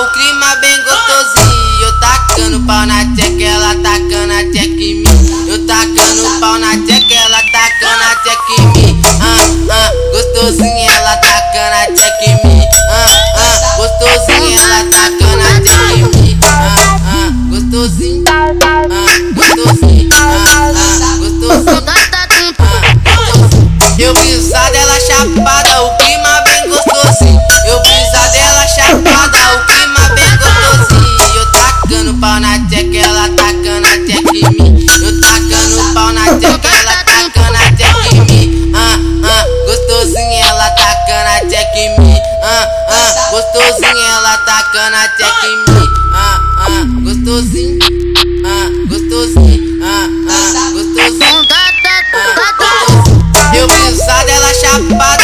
o clima é bem gostosinho. Eu tacando pau na tcheca, ela tacando a tcheca em mim. Eu tacando pau na tcheca, ela tacando a tcheca em mim. Ah, ah, gostosinho, ela tacando a tcheca em mim. Ah, ah, gostosinho, ela tacando a tcheca em mim. Ah, ah, gostosinho. Ah, gostosinho. Ah, ah, gostosinho. Ah, gostosinho. Eu vi o dela chapada, o clima é bem gostosinho. Ela tacando a tcheca em mim. Ah, ah, gostosinho. Ah, gostosinho. Ah, ah, gostosinho. Eu brisa dela chapada,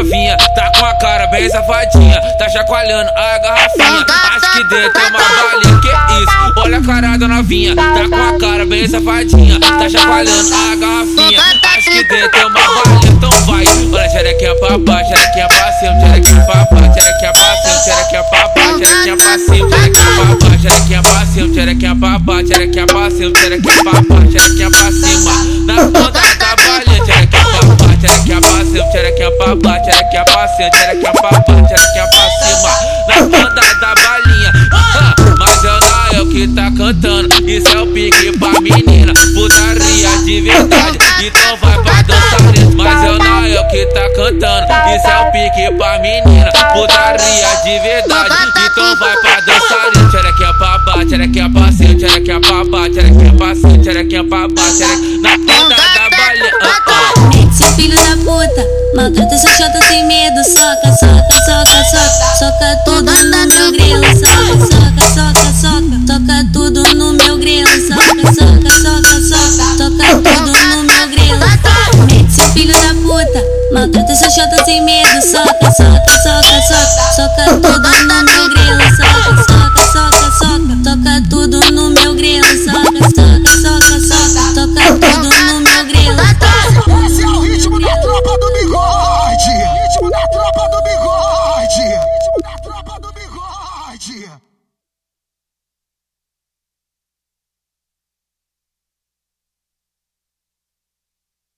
novinha, tá com a cara bem safadinha, tá chacoalhando a garrafinha. Acho que dentro tem uma balinha, que isso? Olha a cara da novinha, tá com a cara bem safadinha, tá chacoalhando a garrafinha. Acho que dentro tem uma balinha, então vai. Olha, xerequinha pra baixo, xerequinha pra cima, xerequinha pra baixo, xerequinha pra cima, xerequinha pra baixo, xerequinha pra cima, xerequinha pra baixo, xerequinha pra cima, xerequinha pra baixo, xerequinha pra cima, xerequinha pra baixo, xerequinha pra cima. Na ponta xerequinha pra baixo, xerequinha pra cima, xerequinha pra baixo, xerequinha pra cima. Na ponta da balinha, ah, mas ela é o que tá cantando. Isso é o pique pra menina, putaria de verdade. Então vai pra dançarina, mas ela é o que tá cantando. Isso é o pique pra menina, putaria de verdade. Então vai pra dançarina, xerequinha pra baixo, xerequinha pra cima, xerequinha pra baixo, xerequinha pra cima, xerequinha pra baixo, na ponta maltrata seu chota sem medo, soca, soca, soca, soca, soca tudo no meu grelo, soca, soca, soca, soca, toca tudo no meu grelo, soca, soca, soca, soca, toca tudo no meu grelo. Mete filho da puta, maltrata seu chota sem medo, soca, soca, soca, soca, soca tudo no